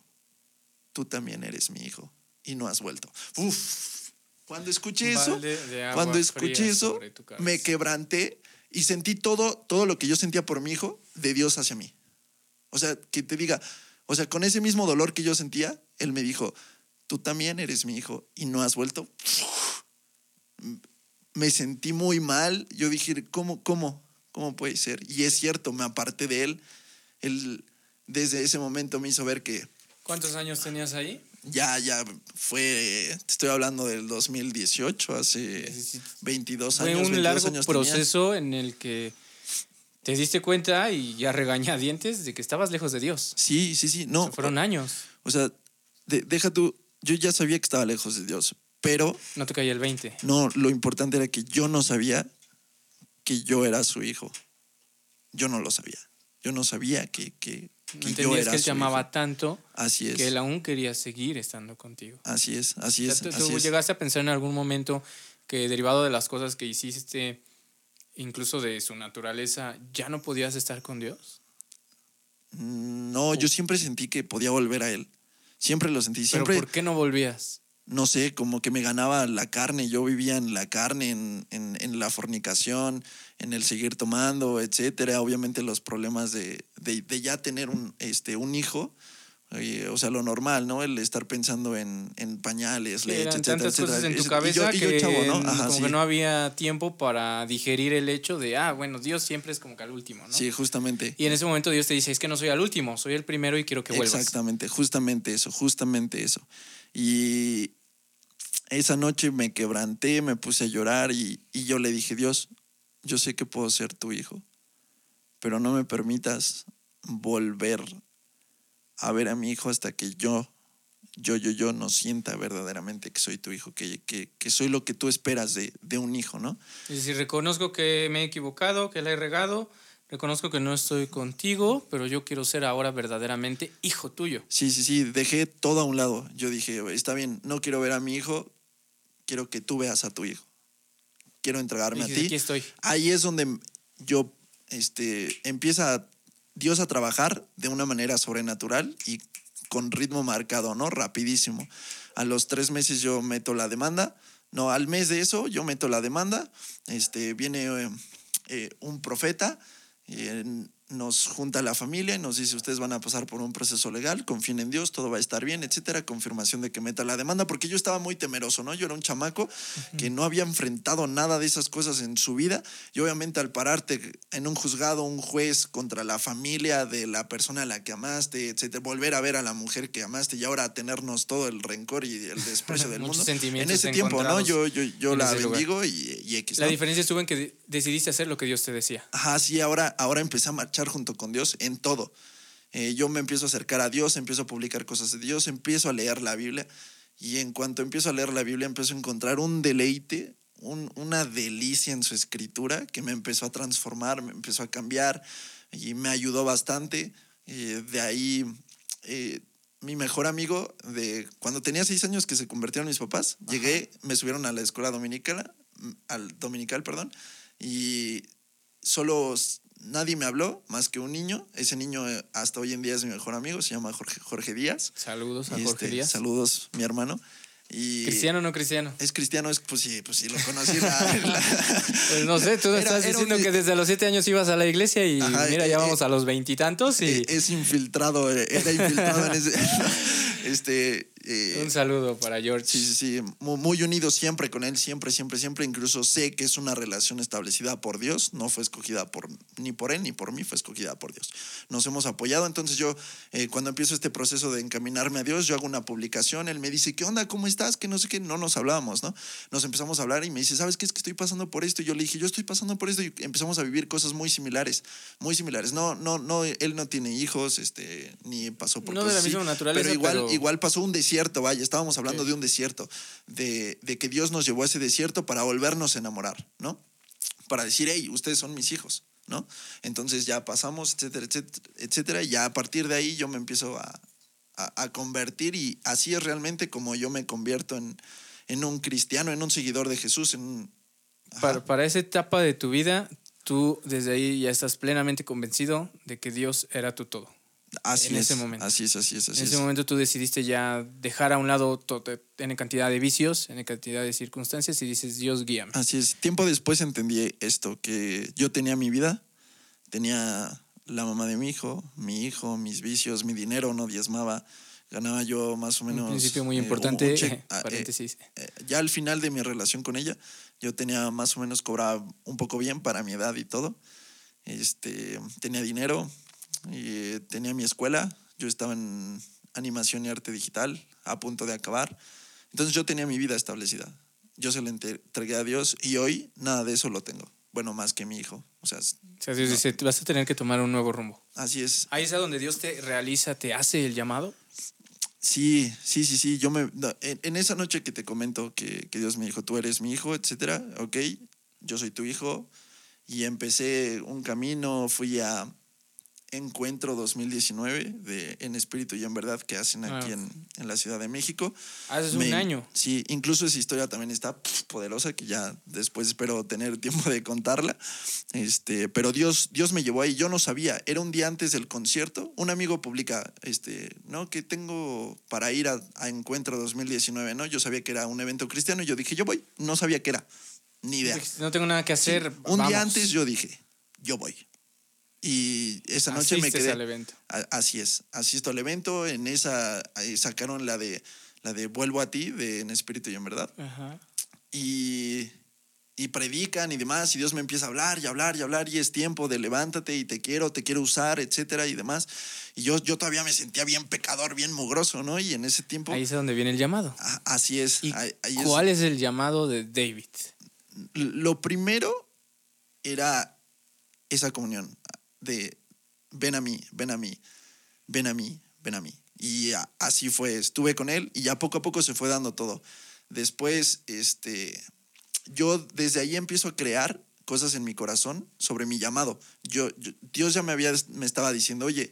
tú también eres mi hijo y no has vuelto. Uf, cuando escuché eso, de agua cuando escuché eso, me quebranté y sentí todo, todo lo que yo sentía por mi hijo de Dios hacia mí. O sea, que te diga, o sea, con ese mismo dolor que yo sentía, él me dijo, tú también eres mi hijo y no has vuelto. Me sentí muy mal. Yo dije, ¿cómo, cómo, cómo puede ser? Y es cierto, me aparté de él. Él desde ese momento me hizo ver que ¿Cuántos años tenías ahí? Ya, ya fue, te estoy hablando del 2018, hace Sí, sí. 22 Fue años. un 22 largo años proceso en el que te diste cuenta y ya regañadientes de que estabas lejos de Dios. Sí, sí, sí. No. fueron años. O sea, de- deja tú. Yo ya sabía que estaba lejos de Dios, pero No te caía el 20. no, lo importante era que yo no sabía que yo era su hijo. Yo no lo sabía. Yo no sabía que, que, No entendías que él te amaba tanto Así es. que él aún quería seguir estando contigo. Así es, así O es, sea, ¿tú- así ¿Tú es. llegaste a pensar en algún momento que derivado de las cosas que hiciste, incluso de su naturaleza, ya no podías estar con Dios? No, yo siempre sentí que podía volver a él. Siempre lo sentí. ¿Pero Siempre, por qué no volvías? No sé, como que me ganaba la carne. Yo vivía en la carne, en, en, en la fornicación, en el seguir tomando, etcétera. Obviamente los problemas de, de, de ya tener un, este, un hijo. O sea, lo normal, ¿no? El estar pensando en, en pañales, leche, Eran etcétera, tantas cosas etcétera. en tu Es- y cabeza yo- y yo chavo, ¿no? Ajá, como sí. que no había tiempo para digerir el hecho de, ah, bueno, Dios siempre es como que al último, ¿no? Sí, justamente. Y en ese momento Dios te dice, es que no soy al último, soy el primero y quiero que vuelvas. Exactamente, justamente eso, justamente eso. Y esa noche me quebranté, me puse a llorar y, y yo le dije, Dios, yo sé que puedo ser tu hijo, pero no me permitas volver a ver a mi hijo hasta que yo, yo, yo, yo no sienta verdaderamente que soy tu hijo, que, que, que soy lo que tú esperas de, de un hijo, ¿no? Es decir, reconozco que me he equivocado, que la he regado, reconozco que no estoy contigo, pero yo quiero ser ahora verdaderamente hijo tuyo. Sí, sí, sí, dejé todo a un lado. Yo dije, está bien, no quiero ver a mi hijo, quiero que tú veas a tu hijo. Quiero entregarme Dices, a ti. aquí estoy. Ahí es donde yo, este, empieza Dios a trabajar de una manera sobrenatural y con ritmo marcado, ¿no? Rapidísimo. A los tres meses yo meto la demanda. No, al mes de eso yo meto la demanda. Este, viene eh, eh, un profeta, eh, nos junta la familia y nos dice, ustedes van a pasar por un proceso legal, confíen en Dios, todo va a estar bien, etcétera, confirmación de que meta la demanda, porque yo estaba muy temeroso, ¿no? Yo era un chamaco que no había enfrentado nada de esas cosas en su vida y obviamente al pararte en un juzgado, un juez contra la familia de la persona a la que amaste, etcétera, volver a ver a la mujer que amaste y ahora tenernos todo el rencor y el desprecio del mundo. En ese tiempo, ¿no? Yo, yo, yo la bendigo y, y X, La diferencia estuvo en que de- decidiste hacer lo que Dios te decía. Ajá, sí, ahora, ahora empecé a marchar junto con Dios en todo. Eh, yo me empiezo a acercar a Dios, empiezo a publicar cosas de Dios, empiezo a leer la Biblia y en cuanto empiezo a leer la Biblia empiezo a encontrar un deleite, un- una delicia en su escritura que me empezó a transformar, me empezó a cambiar y me ayudó bastante. Eh, de ahí, eh, mi mejor amigo, de cuando tenía seis años que se convirtieron mis papás, llegué, me subieron a la escuela dominical, al dominical, perdón, y solo nadie me habló más que un niño. Ese niño eh, hasta hoy en día es mi mejor amigo, se llama Jorge, Jorge Díaz. Saludos a Jorge este, Díaz. Saludos, mi hermano. Y ¿Cristiano o no cristiano? Es cristiano, es, pues sí, pues sí, lo conocí. la- la- Pues no sé, tú Era- estás un- diciendo que desde los siete años ibas a la iglesia y Ajá, mira, eh, ya eh, vamos a los veintitantos y, eh, es infiltrado, eh, era infiltrado en ese... este, eh, un saludo para George. Sí, sí, sí, mu- muy unido siempre con él, siempre, siempre, siempre. Incluso sé que es una relación establecida por Dios, no fue escogida por, ni por él ni por mí, fue escogida por Dios. Nos hemos apoyado, entonces yo eh, cuando empiezo este proceso de encaminarme a Dios, yo hago una publicación, él me dice, ¿qué onda? ¿Cómo estás? Que no sé qué, no nos hablábamos, ¿no? Nos empezamos a hablar y me dice, ¿sabes qué? Es que estoy pasando por esto. Y yo le dije, yo estoy pasando por esto y empezamos a vivir cosas muy similares, muy similares. No, no, no, él no tiene hijos, este, ni pasó por No de la cosas así, misma naturaleza, pero igual, pero- igual pasó un desierto, vaya, estábamos hablando de un desierto, de, de que Dios nos llevó a ese desierto para volvernos a enamorar, ¿no? Para decir, hey, ustedes son mis hijos, ¿no? Entonces ya pasamos, etcétera, etcétera, etcétera, y ya a partir de ahí yo me empiezo a, a- a convertir y así es realmente como yo me convierto en, en un cristiano, en un seguidor de Jesús, en un-. Para, para esa etapa de tu vida, tú desde ahí ya estás plenamente convencido de que Dios era tu todo. Así en es, ese momento. Así es, así es, así en ese es. momento tú decidiste ya dejar a un lado to- te- N cantidad de vicios, N cantidad de circunstancias y dices, Dios guíame. Así es. Tiempo después entendí esto, que yo tenía mi vida, tenía la mamá de mi hijo, mi hijo, mis vicios, mi dinero, no diezmaba. Ganaba yo más o menos... un principio muy eh, importante. Ah, eh, paréntesis. eh, ya al final de mi relación con ella, yo tenía más o menos cobraba un poco bien para mi edad y todo. Este, tenía dinero, eh, tenía mi escuela, yo estaba en animación y arte digital, a punto de acabar. Entonces yo tenía mi vida establecida. Yo se la entre- entregué a Dios y hoy nada de eso lo tengo. Bueno, más que mi hijo, O sea, O sea, Dios dice, vas a tener que tomar un nuevo rumbo. así es. Ahí es a donde Dios te realiza, te hace el llamado. Sí, sí, sí, sí. Yo me. no, en, en esa noche que te comento que, que Dios me dijo, tú eres mi hijo, etcétera, ok, yo soy tu hijo. Y empecé un camino, fui a Encuentro 2019 de En Espíritu y en Verdad que hacen aquí Ah. en, en la Ciudad de México. Hace Me- un año. Sí, incluso esa historia también está poderosa, que ya después espero tener tiempo de contarla. Este, pero Dios, Dios me llevó ahí, yo no sabía, era un día antes del concierto. Un amigo publica, este, ¿no? Que tengo para ir a, a Encuentro 2019, ¿no? Yo sabía que era un evento cristiano y yo dije, yo voy. No sabía qué era, ni idea. No tengo nada que hacer. Un vamos. día antes yo dije, yo voy. Y esa noche me quedé. al evento. A- Así es, asisto al evento. En esa sacaron la de la de Vuelvo a ti, de En Espíritu y en Verdad. Ajá. Y, y predican y demás. Y Dios me empieza a hablar y hablar y hablar. Y es tiempo de levántate y te quiero, te quiero usar, etcétera y demás. Y yo, yo todavía me sentía bien pecador, bien mugroso, ¿no? Y en ese tiempo. Ahí es donde viene el llamado. a- así es. ¿Y ahí- ahí es. cuál es el llamado de David? Lo primero era esa comunión de ven a mí, ven a mí, ven a mí, ven a mí. Y así fue, estuve con él y ya poco a poco se fue dando todo. Después, este, yo desde ahí empiezo a crear cosas en mi corazón sobre mi llamado. Yo, yo- Dios ya me había, me estaba diciendo, oye,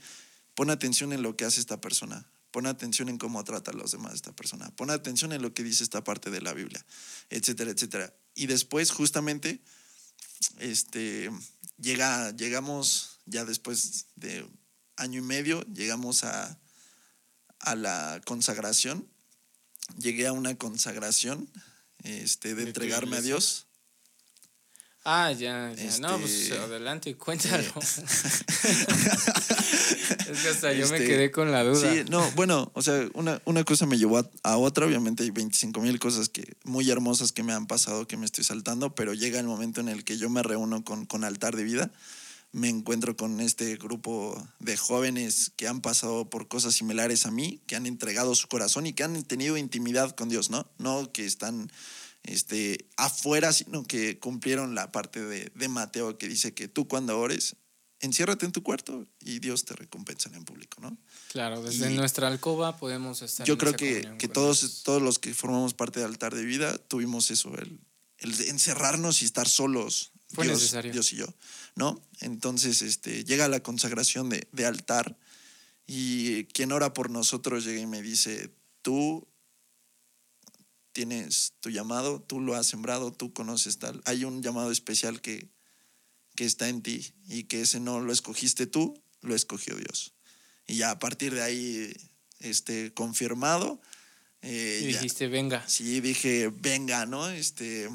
pon atención en lo que hace esta persona, pon atención en cómo trata a los demás esta persona, pon atención en lo que dice esta parte de la Biblia, etcétera, etcétera. Y después, justamente, este, llega, llegamos ya después de año y medio, llegamos a, a la consagración. Llegué a una consagración este, de ¿De tu entregarme a? Dios. Ah, ya, ya. No, pues Este, adelante, cuéntalo. es que hasta yo me Este, quedé con la duda. Sí, no, bueno, o sea, una, una cosa me llevó a, a otra, obviamente hay 25 mil cosas que, muy hermosas que me han pasado, que me estoy saltando, pero llega el momento en el que yo me reúno con, con Altar de Vida, me encuentro con este grupo de jóvenes que han pasado por cosas similares a mí, que han entregado su corazón y que han tenido intimidad con Dios, ¿no? No que están este, afuera, sino que cumplieron la parte de, de Mateo que dice que tú cuando ores, enciérrate en tu cuarto y Dios te recompensa en público, ¿no? Claro, desde Y- nuestra alcoba podemos estar. Yo en creo que, que todos, todos los que formamos parte de Altar de Vida tuvimos eso, el, el encerrarnos y estar solos, Fue Dios, necesario. Dios y yo, ¿no? Entonces este, llega la consagración de, de altar y quien ora por nosotros llega y me dice, tú tienes tu llamado, tú lo has sembrado, tú conoces tal. Hay un llamado especial que, que está en ti y que ese no lo escogiste tú, lo escogió Dios. Y ya a partir de ahí, este, confirmado. eh, Y ya- dijiste, venga. sí, dije, venga, ¿no? Este.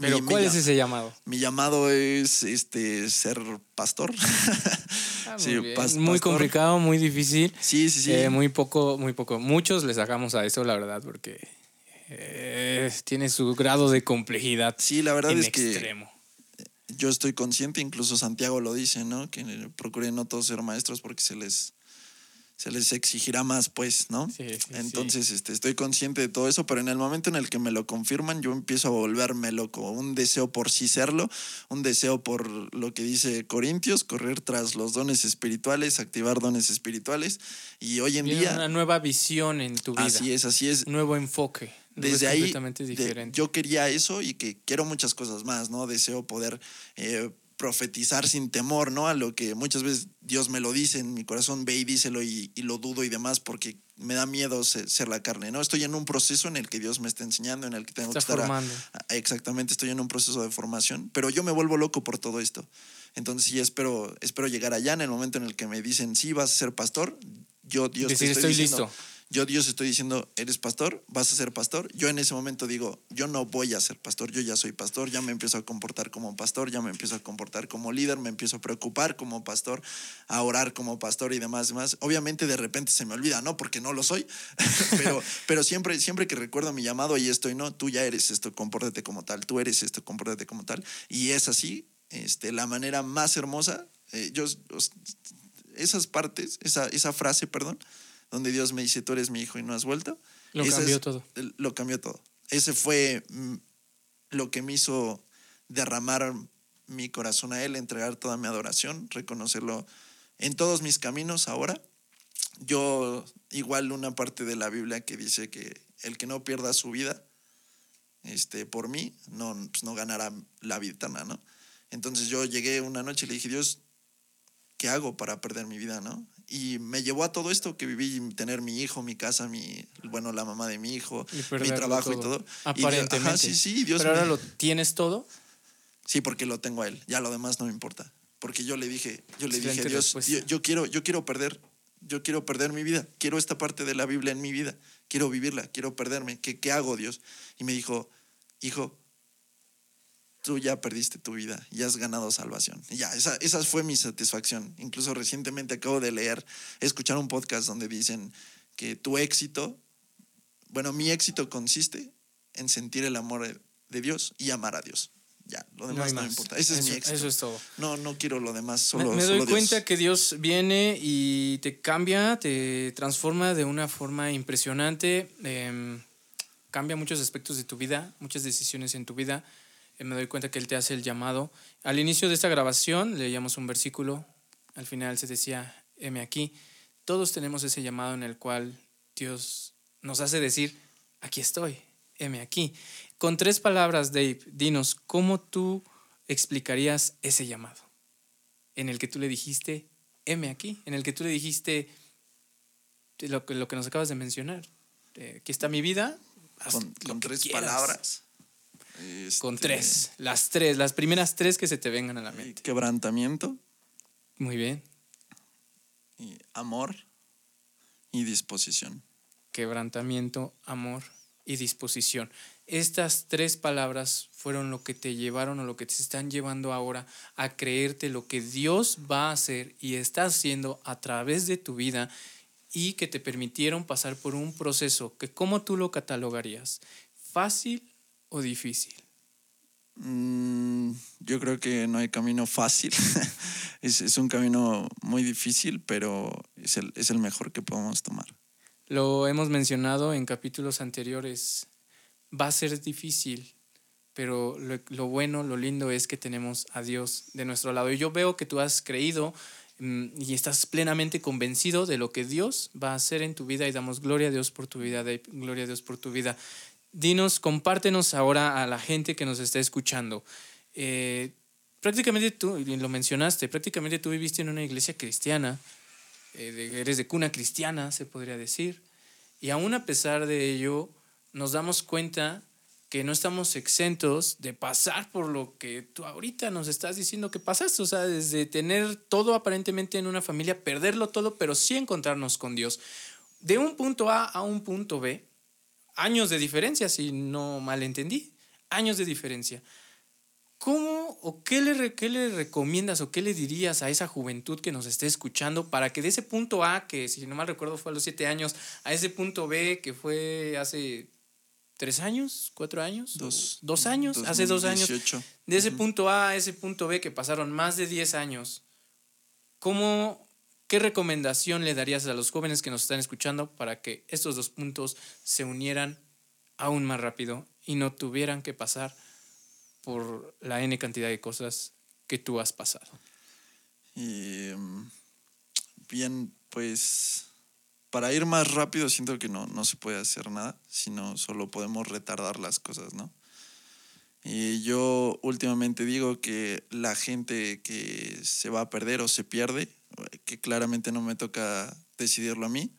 Pero mi- ¿cuál mi es ese llamado? Mi llamado es este, ser pastor. Ah, muy, bien. pas- Muy pastor. complicado, muy difícil. sí, sí, sí. Eh, muy poco, muy poco. Muchos le sacamos a eso, la verdad, porque eh, tiene su grado de complejidad sí, la verdad en es que extremo. yo estoy consciente, incluso Santiago lo dice, ¿no? Que procuren no todos ser maestros porque se les, se les exigirá más, pues, ¿no? Sí, sí, sí. Entonces, este, estoy consciente de todo eso, pero en el momento en el que me lo confirman, yo empiezo a volverme loco. Un deseo por sí serlo, un deseo por lo que dice Corintios, correr tras los dones espirituales, activar dones espirituales. Y hoy en Viene día, una nueva visión en tu vida. así es, así es. Un nuevo enfoque. Desde ahí, de- yo quería eso y que quiero muchas cosas más, ¿no? Deseo poder eh, profetizar sin temor, ¿no? A lo que muchas veces Dios me lo dice en mi corazón, ve y díselo y, y lo dudo y demás porque me da miedo ser, ser la carne, ¿no? Estoy en un proceso en el que Dios me está enseñando, en el que tengo Está que estar... formando. a- exactamente, estoy en un proceso de formación, pero yo me vuelvo loco por todo esto. Entonces sí, espero, espero llegar allá en el momento en el que me dicen, sí, vas a ser pastor. Yo, Dios, te estoy, estoy diciendo, listo. Yo Dios estoy diciendo, eres pastor, vas a ser pastor. Yo en ese momento digo, yo no voy a ser pastor, yo ya soy pastor, ya me empiezo a comportar como pastor, ya me empiezo a comportar como líder, me empiezo a preocupar como pastor, a orar como pastor y demás, demás. Obviamente de repente se me olvida, ¿no? Porque no lo soy, pero, pero siempre, siempre que recuerdo mi llamado, ahí estoy, ¿no? Tú ya eres esto, compórtate como tal, tú eres esto, compórtate como tal. Y es así, este, la manera más hermosa. eh, yo, esas partes, esa, esa frase, perdón, donde Dios me dice, tú eres mi hijo y no has vuelto. Lo esa cambió es- todo. Lo cambió todo. Ese fue mm, lo que me hizo derramar mi corazón a Él, entregar toda mi adoración, reconocerlo en todos mis caminos ahora. Yo, igual una parte de la Biblia que dice que el que no pierda su vida, este, por mí, no, pues no ganará la vida eterna, ¿no? Entonces yo llegué una noche y le dije, Dios, ¿qué hago para perder mi vida, no? Y me llevó a todo esto que viví, tener mi hijo, mi casa, mi, bueno, la mamá de mi hijo, mi trabajo y todo. Aparentemente. sí, sí, Dios Pero ahora lo tienes todo. Sí, porque lo tengo a él. Ya lo demás no me importa. Porque yo le dije, yo le dije, Dios, yo, quiero, yo quiero perder, yo quiero perder mi vida. Quiero esta parte de la Biblia en mi vida. Quiero vivirla, quiero perderme. ¿Qué, qué hago, Dios? Y me dijo, hijo, tú ya perdiste tu vida y has ganado salvación. Y ya, esa, esa fue mi satisfacción. Incluso recientemente acabo de leer, escuchar un podcast donde dicen que tu éxito, bueno, mi éxito consiste en sentir el amor de Dios y amar a Dios. Ya, lo demás no, me importa. Ese es mi éxito. Eso es todo. No, no quiero lo demás, solo Me, me doy cuenta que Dios viene y te cambia, te transforma de una forma impresionante. Em, cambia muchos aspectos de tu vida, muchas decisiones en tu vida. Eh, me doy cuenta que Él te hace el llamado. Al inicio de esta grabación leíamos un versículo, al final se decía, heme aquí. Todos tenemos ese llamado en el cual Dios nos hace decir, aquí estoy, heme aquí. Con tres palabras, Dave, dinos, ¿cómo tú explicarías ese llamado? En el que tú le dijiste, heme aquí, en el que tú le dijiste lo que, lo que nos acabas de mencionar. Eh, aquí está mi vida. Con, tres palabras. Con este, tres, las tres, las primeras tres que se te vengan a la mente. Quebrantamiento. Muy bien. Y amor y disposición. Quebrantamiento, amor y disposición. Estas tres palabras fueron lo que te llevaron o lo que te están llevando ahora a creerte lo que Dios va a hacer y está haciendo a través de tu vida y que te permitieron pasar por un proceso que ¿cómo tú lo catalogarías? ¿Fácil o difícil? Mm, yo creo que no hay camino fácil. es, es, un camino muy difícil, pero es el, es el mejor que podemos tomar. Lo hemos mencionado en capítulos anteriores va a ser difícil, pero lo, bueno, lo lindo es que tenemos a Dios de nuestro lado. Y yo veo que tú has creído mm, y estás plenamente convencido de lo que Dios va a hacer en tu vida y damos gloria a Dios por tu vida, gloria a Dios por tu vida. Dinos, compártenos ahora a la gente que nos está escuchando. Eh, prácticamente tú, lo mencionaste, prácticamente tú viviste en una iglesia cristiana, eh, eres de cuna cristiana, se podría decir, y aún a pesar de ello, nos damos cuenta que no estamos exentos de pasar por lo que tú ahorita nos estás diciendo que pasaste, o sea, desde tener todo aparentemente en una familia, perderlo todo, pero sí encontrarnos con Dios. De un punto A a un punto B, años de diferencia, si no mal entendí, años de diferencia. ¿Cómo o qué le, qué le recomiendas o qué le dirías a esa juventud que nos esté escuchando para que de ese punto A, que si no mal recuerdo fue a los siete años, a ese punto B, que fue hace tres años, cuatro años, dos, dos años, hace dos años, de ese punto A a ese punto B que pasaron más de diez años, ¿cómo, qué recomendación le darías a los jóvenes que nos están escuchando para que estos dos puntos se unieran aún más rápido y no tuvieran que pasar por la N cantidad de cosas que tú has pasado? Em, bien, pues para ir más rápido siento que no, no se puede hacer nada, sino solo podemos retardar las cosas, ¿no? Y yo últimamente digo que la gente que se va a perder o se pierde, que claramente no me toca decidirlo a mí,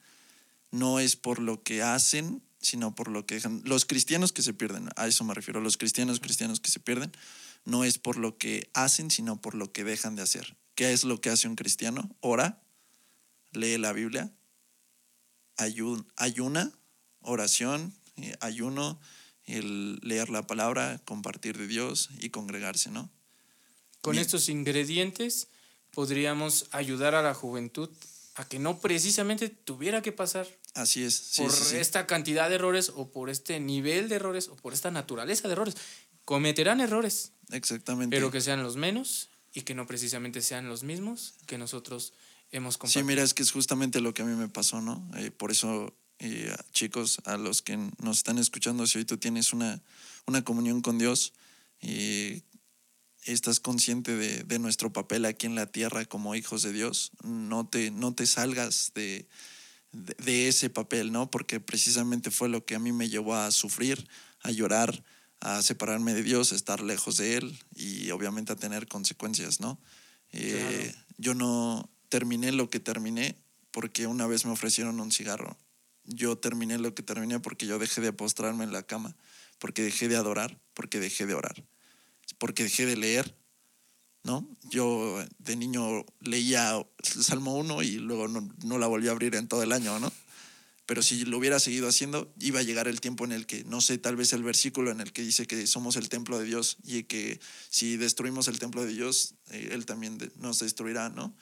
no es por lo que hacen, sino por lo que dejan. Los cristianos que se pierden, a eso me refiero, los cristianos cristianos que se pierden, no es por lo que hacen, sino por lo que dejan de hacer. ¿Qué es lo que hace un cristiano? Ora, lee la Biblia, ayuna, oración, eh, ayuno, el leer la palabra, compartir de Dios y congregarse, ¿no? Con estos ingredientes podríamos ayudar a la juventud a que no precisamente tuviera que pasar Así es. por esta cantidad de errores o por este nivel de errores o por esta naturaleza de errores. Cometerán errores. Exactamente. Pero que sean los menos y que no precisamente sean los mismos que nosotros hemos Sí, mira, es que es justamente lo que a mí me pasó, ¿no? Eh, por eso, eh, chicos, a los que nos están escuchando, si hoy tú tienes una, una comunión con Dios, y estás consciente de, de, nuestro papel aquí en la tierra como hijos de Dios, no te, no te salgas de, de, de, ese papel, ¿no? Porque precisamente fue lo que a mí me llevó a sufrir, a llorar, a separarme de Dios, a estar lejos de Él y obviamente a tener consecuencias, ¿no? Eh, Yo no terminé lo que terminé porque una vez me ofrecieron un cigarro. Yo terminé lo que terminé porque yo dejé de postrarme en la cama, porque dejé de adorar, porque dejé de orar, porque dejé de leer, ¿no? Yo de niño leía el Salmo 1 y luego no, no la volví a abrir en todo el año, ¿no? Pero si lo hubiera seguido haciendo, iba a llegar el tiempo en el que, no sé, tal vez el versículo en el que dice que somos el templo de Dios y que si destruimos el templo de Dios, eh, Él también nos destruirá, ¿no?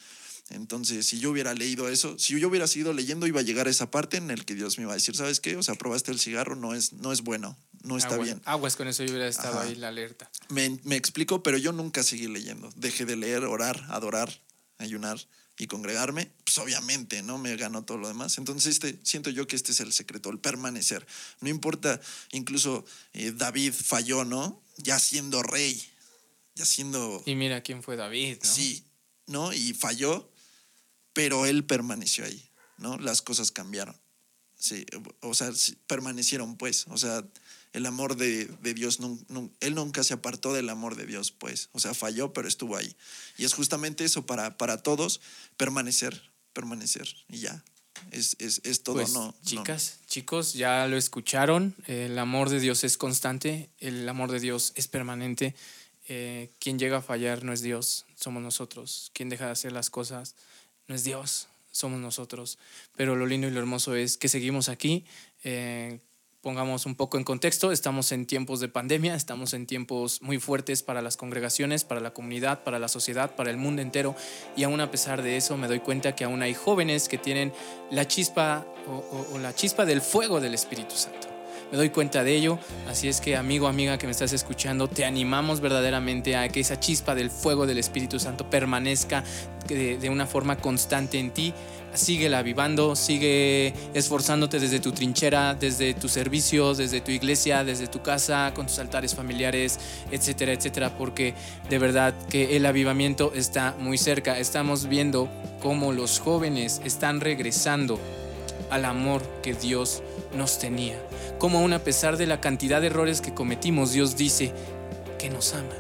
Entonces, si yo hubiera leído eso, si yo hubiera seguido leyendo, iba a llegar a esa parte en el que Dios me iba a decir, ¿sabes qué? O sea, probaste el cigarro, no es, no es bueno, no está Aguas, bien. Aguas con eso, yo hubiera estado Ajá. ahí la alerta. Me, me explico, pero yo nunca seguí leyendo. Dejé de leer, orar, adorar, ayunar y congregarme. Pues obviamente, ¿no? Me ganó todo lo demás. Entonces, este, siento yo que este es el secreto, el permanecer. No importa, incluso eh, David falló, ¿no? Ya siendo rey, ya siendo... Y mira quién fue David, ¿no? Sí, ¿no? Y falló, pero él permaneció ahí, ¿no? Las cosas cambiaron. Sí, o sea, permanecieron, pues. O sea, el amor de, de Dios, nun- él nunca se apartó del amor de Dios, pues. O sea, falló, pero estuvo ahí. Y es justamente eso para, para todos, permanecer, permanecer. Y ya. Es, es, es todo, Pues, no, no. chicas, chicos, ya lo escucharon. El amor de Dios es constante, el amor de Dios es permanente. Eh, quien llega a fallar no es Dios, somos nosotros. Quien deja de hacer las cosas no es Dios, somos nosotros. Pero lo lindo y lo hermoso es que seguimos aquí. eh, pongamos un poco en contexto, estamos en tiempos de pandemia, estamos en tiempos muy fuertes para las congregaciones, para la comunidad, para la sociedad, para el mundo entero. Y aún a pesar de eso me doy cuenta que aún hay jóvenes que tienen la chispa o, la chispa del fuego del Espíritu Santo. Me doy cuenta de ello, así es que amigo, amiga que me estás escuchando, te animamos verdaderamente a que esa chispa del fuego del Espíritu Santo permanezca de, una forma constante en ti. Síguela avivando, sigue esforzándote desde tu trinchera, desde tu servicio, desde tu iglesia, desde tu casa, con tus altares familiares, etcétera, etcétera, porque de verdad que el avivamiento está muy cerca. Estamos viendo cómo los jóvenes están regresando al amor que Dios nos tenía. Como aún a pesar de la cantidad de errores que cometimos, Dios dice que nos ama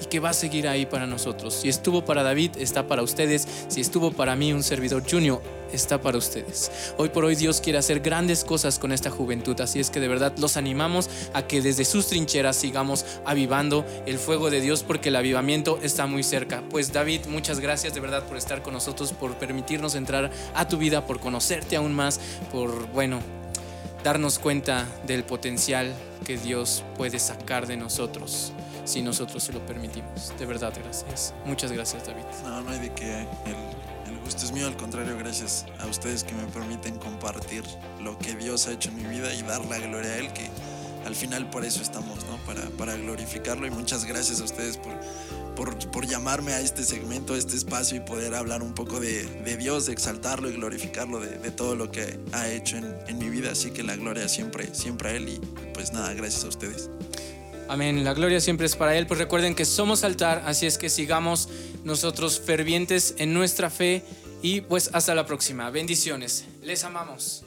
y que va a seguir ahí para nosotros. Si estuvo para David, está para ustedes. Si estuvo para mí, un servidor junior, está para ustedes. Hoy por hoy Dios quiere hacer grandes cosas con esta juventud, así es que de verdad los animamos a que desde sus trincheras sigamos avivando el fuego de Dios porque el avivamiento está muy cerca. Pues David, muchas gracias de verdad por estar con nosotros, por permitirnos entrar a tu vida, por conocerte aún más, por, bueno, darnos cuenta del potencial que Dios puede sacar de nosotros si nosotros se lo permitimos. De verdad, gracias. Muchas gracias, David. No, no hay de que el, el gusto es mío, al contrario, gracias a ustedes que me permiten compartir lo que Dios ha hecho en mi vida y dar la gloria a Él, que al final por eso estamos, ¿no? Para, para glorificarlo y muchas gracias a ustedes por, por, por llamarme a este segmento, a este espacio y poder hablar un poco de, de Dios, de exaltarlo y glorificarlo, de, de todo lo que ha hecho en, en mi vida, así que la gloria siempre, siempre a Él y pues nada, gracias a ustedes. Amén. La gloria siempre es para Él. Pues recuerden que somos altar, así es que sigamos nosotros fervientes en nuestra fe y pues hasta la próxima. Bendiciones. Les amamos.